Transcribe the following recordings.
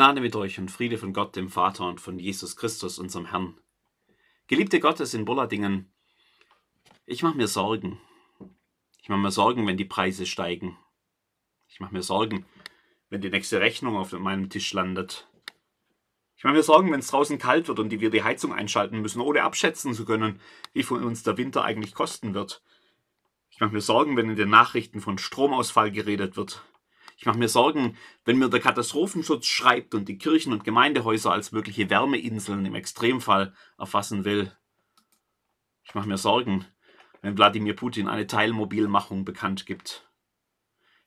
Gnade mit euch und Friede von Gott, dem Vater und von Jesus Christus, unserem Herrn. Geliebte Gottes in Bulladingen, ich mache mir Sorgen. Ich mache mir Sorgen, wenn die Preise steigen. Ich mache mir Sorgen, wenn die nächste Rechnung auf meinem Tisch landet. Ich mache mir Sorgen, wenn es draußen kalt wird und wir die Heizung einschalten müssen, ohne abschätzen zu können, wie von uns der Winter eigentlich kosten wird. Ich mache mir Sorgen, wenn in den Nachrichten von Stromausfall geredet wird. Ich mache mir Sorgen, wenn mir der Katastrophenschutz schreibt und die Kirchen und Gemeindehäuser als mögliche Wärmeinseln im Extremfall erfassen will. Ich mache mir Sorgen, wenn Wladimir Putin eine Teilmobilmachung bekannt gibt.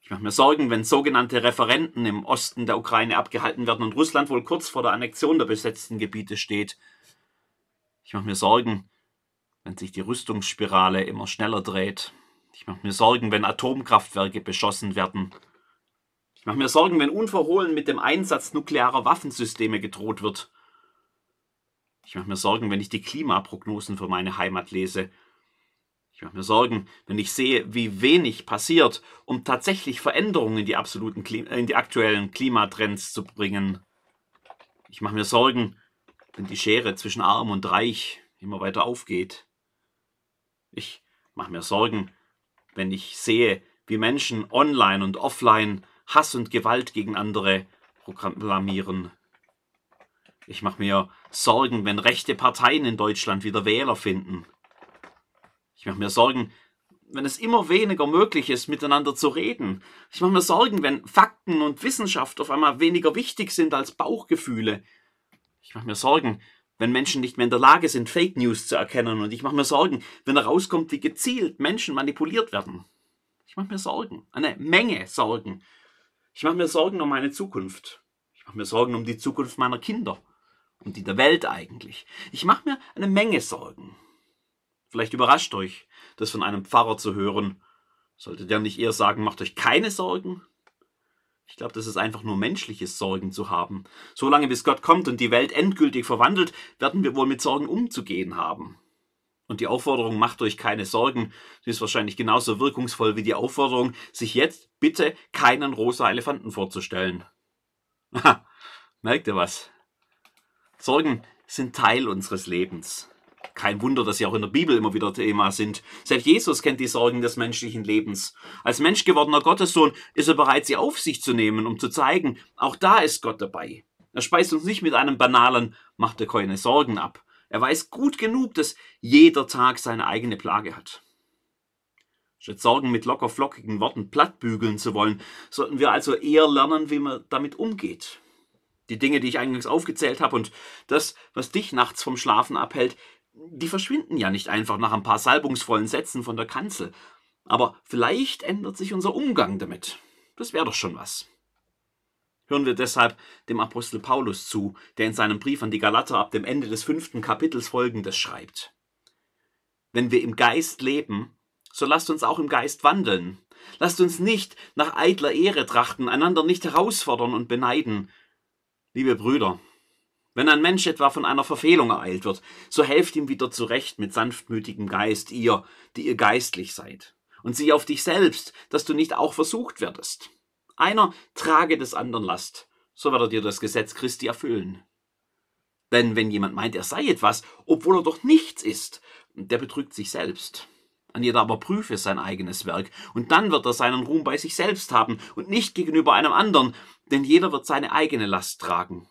Ich mache mir Sorgen, wenn sogenannte Referenten im Osten der Ukraine abgehalten werden und Russland wohl kurz vor der Annexion der besetzten Gebiete steht. Ich mache mir Sorgen, wenn sich die Rüstungsspirale immer schneller dreht. Ich mache mir Sorgen, wenn Atomkraftwerke beschossen werden. Ich mache mir Sorgen, wenn unverhohlen mit dem Einsatz nuklearer Waffensysteme gedroht wird. Ich mache mir Sorgen, wenn ich die Klimaprognosen für meine Heimat lese. Ich mache mir Sorgen, wenn ich sehe, wie wenig passiert, um tatsächlich Veränderungen in die, absoluten Klima, in die aktuellen Klimatrends zu bringen. Ich mache mir Sorgen, wenn die Schere zwischen Arm und Reich immer weiter aufgeht. Ich mache mir Sorgen, wenn ich sehe, wie Menschen online und offline Hass und Gewalt gegen andere proklamieren. Ich mache mir Sorgen, wenn rechte Parteien in Deutschland wieder Wähler finden. Ich mache mir Sorgen, wenn es immer weniger möglich ist, miteinander zu reden. Ich mache mir Sorgen, wenn Fakten und Wissenschaft auf einmal weniger wichtig sind als Bauchgefühle. Ich mache mir Sorgen, wenn Menschen nicht mehr in der Lage sind, Fake News zu erkennen. Und ich mache mir Sorgen, wenn herauskommt, wie gezielt Menschen manipuliert werden. Ich mache mir Sorgen, eine Menge Sorgen. Ich mache mir Sorgen um meine Zukunft. Ich mache mir Sorgen um die Zukunft meiner Kinder und die der Welt eigentlich. Ich mache mir eine Menge Sorgen. Vielleicht überrascht euch, das von einem Pfarrer zu hören. Sollte der nicht eher sagen, macht euch keine Sorgen? Ich glaube, das ist einfach nur menschliches Sorgen zu haben. Solange bis Gott kommt und die Welt endgültig verwandelt, werden wir wohl mit Sorgen umzugehen haben. Und die Aufforderung, macht euch keine Sorgen, die ist wahrscheinlich genauso wirkungsvoll wie die Aufforderung, sich jetzt bitte keinen rosa Elefanten vorzustellen. Merkt ihr was? Sorgen sind Teil unseres Lebens. Kein Wunder, dass sie auch in der Bibel immer wieder Thema sind. Selbst Jesus kennt die Sorgen des menschlichen Lebens. Als Mensch gewordener Gottessohn ist er bereit, sie auf sich zu nehmen, um zu zeigen, auch da ist Gott dabei. Er speist uns nicht mit einem banalen, macht dir keine Sorgen ab, er weiß gut genug, dass jeder Tag seine eigene Plage hat. Statt Sorgen mit locker flockigen Worten plattbügeln zu wollen, sollten wir also eher lernen, wie man damit umgeht. Die Dinge, die ich eingangs aufgezählt habe und das, was dich nachts vom Schlafen abhält, die verschwinden ja nicht einfach nach ein paar salbungsvollen Sätzen von der Kanzel. Aber vielleicht ändert sich unser Umgang damit. Das wäre doch schon was. Hören wir deshalb dem Apostel Paulus zu, der in seinem Brief an die Galater ab dem Ende des fünften Kapitels folgendes schreibt. Wenn wir im Geist leben, so lasst uns auch im Geist wandeln. Lasst uns nicht nach eitler Ehre trachten, einander nicht herausfordern und beneiden. Liebe Brüder, wenn ein Mensch etwa von einer Verfehlung ereilt wird, so helft ihm wieder zurecht mit sanftmütigem Geist, ihr, die ihr geistlich seid. Und sieh auf dich selbst, dass du nicht auch versucht werdest. Einer trage des anderen Last, so wird er dir das Gesetz Christi erfüllen. Denn wenn jemand meint, er sei etwas, obwohl er doch nichts ist, der betrügt sich selbst. An jeder aber prüfe sein eigenes Werk, und dann wird er seinen Ruhm bei sich selbst haben und nicht gegenüber einem anderen, denn jeder wird seine eigene Last tragen.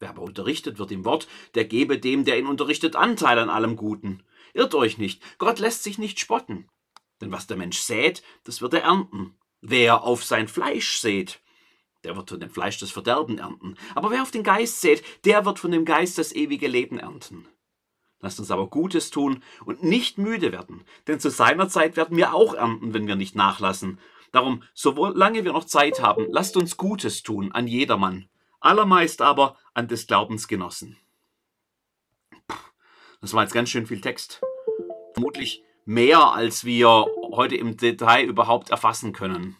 Wer aber unterrichtet wird im Wort, der gebe dem, der ihn unterrichtet, Anteil an allem Guten. Irrt euch nicht, Gott lässt sich nicht spotten. Denn was der Mensch sät, das wird er ernten. Wer auf sein Fleisch sät, der wird von dem Fleisch das Verderben ernten. Aber wer auf den Geist sät, der wird von dem Geist das ewige Leben ernten. Lasst uns aber Gutes tun und nicht müde werden, denn zu seiner Zeit werden wir auch ernten, wenn wir nicht nachlassen. Darum, solange wir noch Zeit haben, lasst uns Gutes tun an jedermann, allermeist aber an des Glaubens Genossen. Das war jetzt ganz schön viel Text. Vermutlich mehr, als wir heute im Detail überhaupt erfassen können.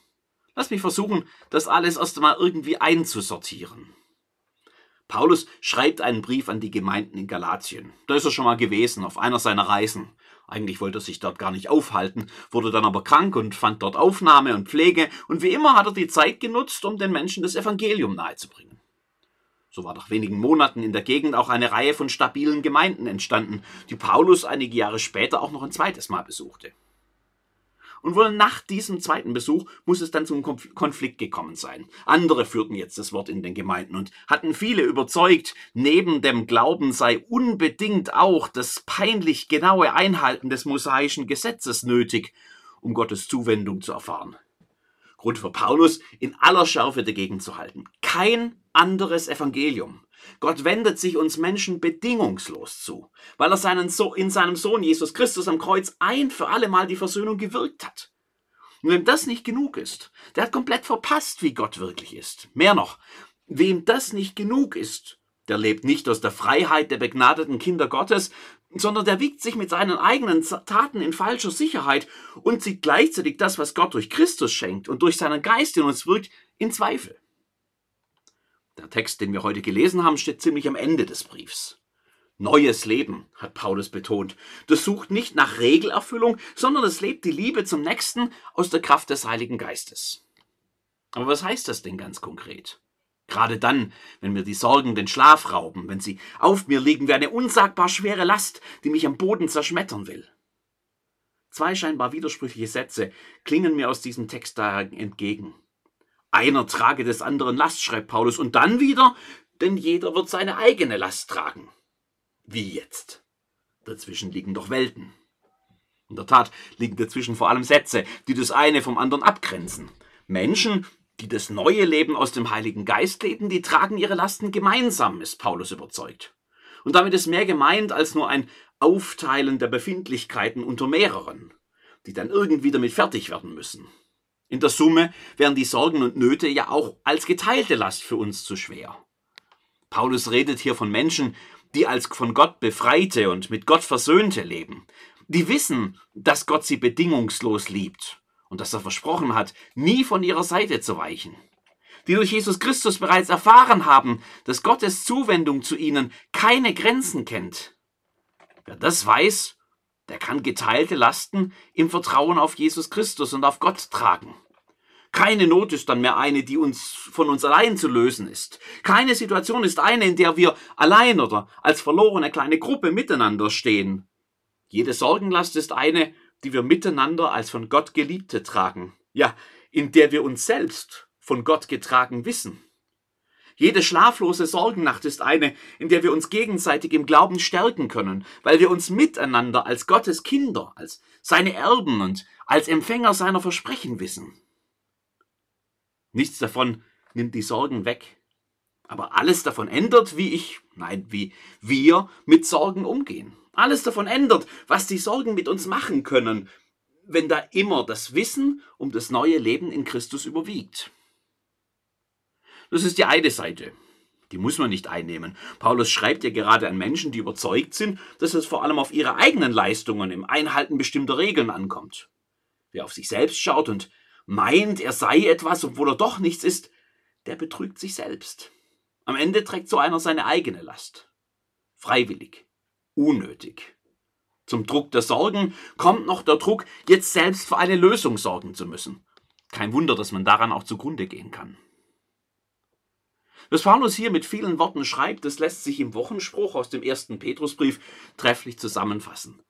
Lass mich versuchen, das alles erst einmal irgendwie einzusortieren. Paulus schreibt einen Brief an die Gemeinden in Galatien. Da ist er schon mal gewesen, auf einer seiner Reisen. Eigentlich wollte er sich dort gar nicht aufhalten, wurde dann aber krank und fand dort Aufnahme und Pflege, und wie immer hat er die Zeit genutzt, um den Menschen das Evangelium nahezubringen. So war nach wenigen Monaten in der Gegend auch eine Reihe von stabilen Gemeinden entstanden, die Paulus einige Jahre später auch noch ein zweites Mal besuchte. Und wohl nach diesem zweiten Besuch muss es dann zum Konflikt gekommen sein. Andere führten jetzt das Wort in den Gemeinden und hatten viele überzeugt, neben dem Glauben sei unbedingt auch das peinlich genaue Einhalten des mosaischen Gesetzes nötig, um Gottes Zuwendung zu erfahren. Grund für Paulus, in aller Schärfe dagegen zu halten. Kein anderes Evangelium. Gott wendet sich uns Menschen bedingungslos zu, weil er seinen so in seinem Sohn Jesus Christus am Kreuz ein für alle Mal die Versöhnung gewirkt hat. Und wem das nicht genug ist, der hat komplett verpasst, wie Gott wirklich ist. Mehr noch, wem das nicht genug ist, der lebt nicht aus der Freiheit der begnadeten Kinder Gottes, sondern der wiegt sich mit seinen eigenen Taten in falscher Sicherheit und zieht gleichzeitig das, was Gott durch Christus schenkt und durch seinen Geist in uns wirkt, in Zweifel. Der Text, den wir heute gelesen haben, steht ziemlich am Ende des Briefs. Neues Leben, hat Paulus betont. Das sucht nicht nach Regelerfüllung, sondern es lebt die Liebe zum Nächsten aus der Kraft des Heiligen Geistes. Aber was heißt das denn ganz konkret? Gerade dann, wenn mir die Sorgen den Schlaf rauben, wenn sie auf mir liegen wie eine unsagbar schwere Last, die mich am Boden zerschmettern will. Zwei scheinbar widersprüchliche Sätze klingen mir aus diesem Text daher entgegen. Einer trage des anderen Last, schreibt Paulus, und dann wieder, denn jeder wird seine eigene Last tragen. Wie jetzt? Dazwischen liegen doch Welten. In der Tat liegen dazwischen vor allem Sätze, die das eine vom anderen abgrenzen. Menschen, die das neue Leben aus dem Heiligen Geist leben, die tragen ihre Lasten gemeinsam, ist Paulus überzeugt. Und damit ist mehr gemeint als nur ein Aufteilen der Befindlichkeiten unter mehreren, die dann irgendwie damit fertig werden müssen. In der Summe wären die Sorgen und Nöte ja auch als geteilte Last für uns zu schwer. Paulus redet hier von Menschen, die als von Gott befreite und mit Gott versöhnte leben. Die wissen, dass Gott sie bedingungslos liebt und dass er versprochen hat, nie von ihrer Seite zu weichen. Die durch Jesus Christus bereits erfahren haben, dass Gottes Zuwendung zu ihnen keine Grenzen kennt. Wer das weiß, der kann geteilte Lasten im Vertrauen auf Jesus Christus und auf Gott tragen. Keine Not ist dann mehr eine, die uns von uns allein zu lösen ist. Keine Situation ist eine, in der wir allein oder als verlorene kleine Gruppe miteinander stehen. Jede Sorgenlast ist eine, die wir miteinander als von Gott Geliebte tragen. Ja, in der wir uns selbst von Gott getragen wissen. Jede schlaflose Sorgennacht ist eine, in der wir uns gegenseitig im Glauben stärken können, weil wir uns miteinander als Gottes Kinder, als seine Erben und als Empfänger seiner Versprechen wissen. Nichts davon nimmt die Sorgen weg. Aber alles davon ändert, wie ich, nein, wie wir mit Sorgen umgehen. Alles davon ändert, was die Sorgen mit uns machen können, wenn da immer das Wissen um das neue Leben in Christus überwiegt. Das ist die eine Seite. Die muss man nicht einnehmen. Paulus schreibt ja gerade an Menschen, die überzeugt sind, dass es vor allem auf ihre eigenen Leistungen im Einhalten bestimmter Regeln ankommt. Wer auf sich selbst schaut und meint, er sei etwas, obwohl er doch nichts ist, der betrügt sich selbst. Am Ende trägt so einer seine eigene Last. Freiwillig. Unnötig. Zum Druck der Sorgen kommt noch der Druck, jetzt selbst für eine Lösung sorgen zu müssen. Kein Wunder, dass man daran auch zugrunde gehen kann. Was Paulus hier mit vielen Worten schreibt, das lässt sich im Wochenspruch aus dem ersten Petrusbrief trefflich zusammenfassen.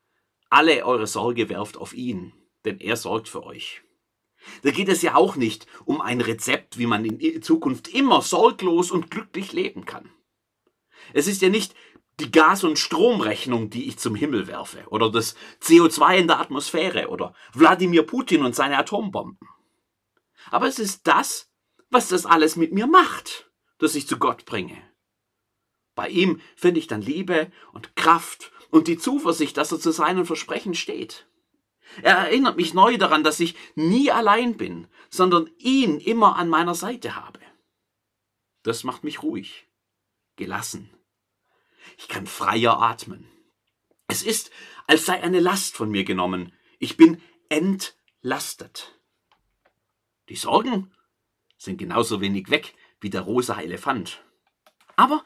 Alle eure Sorge werft auf ihn, denn er sorgt für euch. Da geht es ja auch nicht um ein Rezept, wie man in Zukunft immer sorglos und glücklich leben kann. Es ist ja nicht die Gas- und Stromrechnung, die ich zum Himmel werfe, oder das CO2 in der Atmosphäre, oder Wladimir Putin und seine Atombomben. Aber es ist das, was das alles mit mir macht das ich zu Gott bringe. Bei ihm finde ich dann Liebe und Kraft und die Zuversicht, dass er zu seinen Versprechen steht. Er erinnert mich neu daran, dass ich nie allein bin, sondern ihn immer an meiner Seite habe. Das macht mich ruhig, gelassen. Ich kann freier atmen. Es ist, als sei eine Last von mir genommen. Ich bin entlastet. Die Sorgen sind genauso wenig weg wie der rosa Elefant. Aber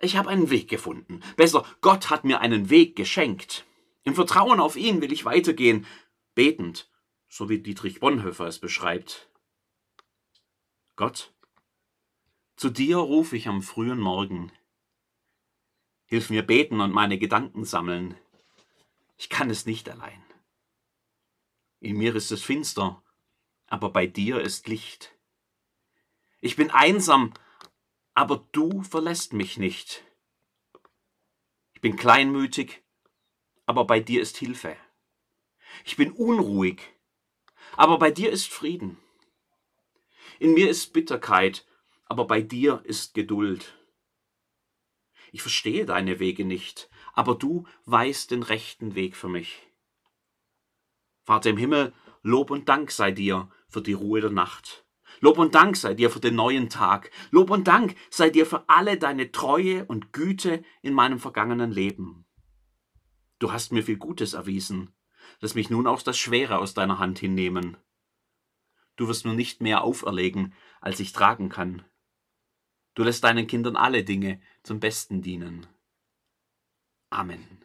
ich habe einen Weg gefunden. Besser, Gott hat mir einen Weg geschenkt. Im Vertrauen auf ihn will ich weitergehen, betend, so wie Dietrich Bonhoeffer es beschreibt. Gott, Zu dir rufe ich am frühen Morgen. Hilf mir beten und meine Gedanken sammeln. Ich kann es nicht allein. In mir ist es finster, aber bei dir ist Licht. Ich bin einsam, aber du verlässt mich nicht. Ich bin kleinmütig, aber bei dir ist Hilfe. Ich bin unruhig, aber bei dir ist Frieden. In mir ist Bitterkeit, aber bei dir ist Geduld. Ich verstehe deine Wege nicht, aber du weißt den rechten Weg für mich. Vater im Himmel, Lob und Dank sei dir für die Ruhe der Nacht. Lob und Dank sei dir für den neuen Tag. Lob und Dank sei dir für alle deine Treue und Güte in meinem vergangenen Leben. Du hast mir viel Gutes erwiesen. Lass mich nun auch das Schwere aus deiner Hand hinnehmen. Du wirst mir nicht mehr auferlegen, als ich tragen kann. Du lässt deinen Kindern alle Dinge zum Besten dienen. Amen.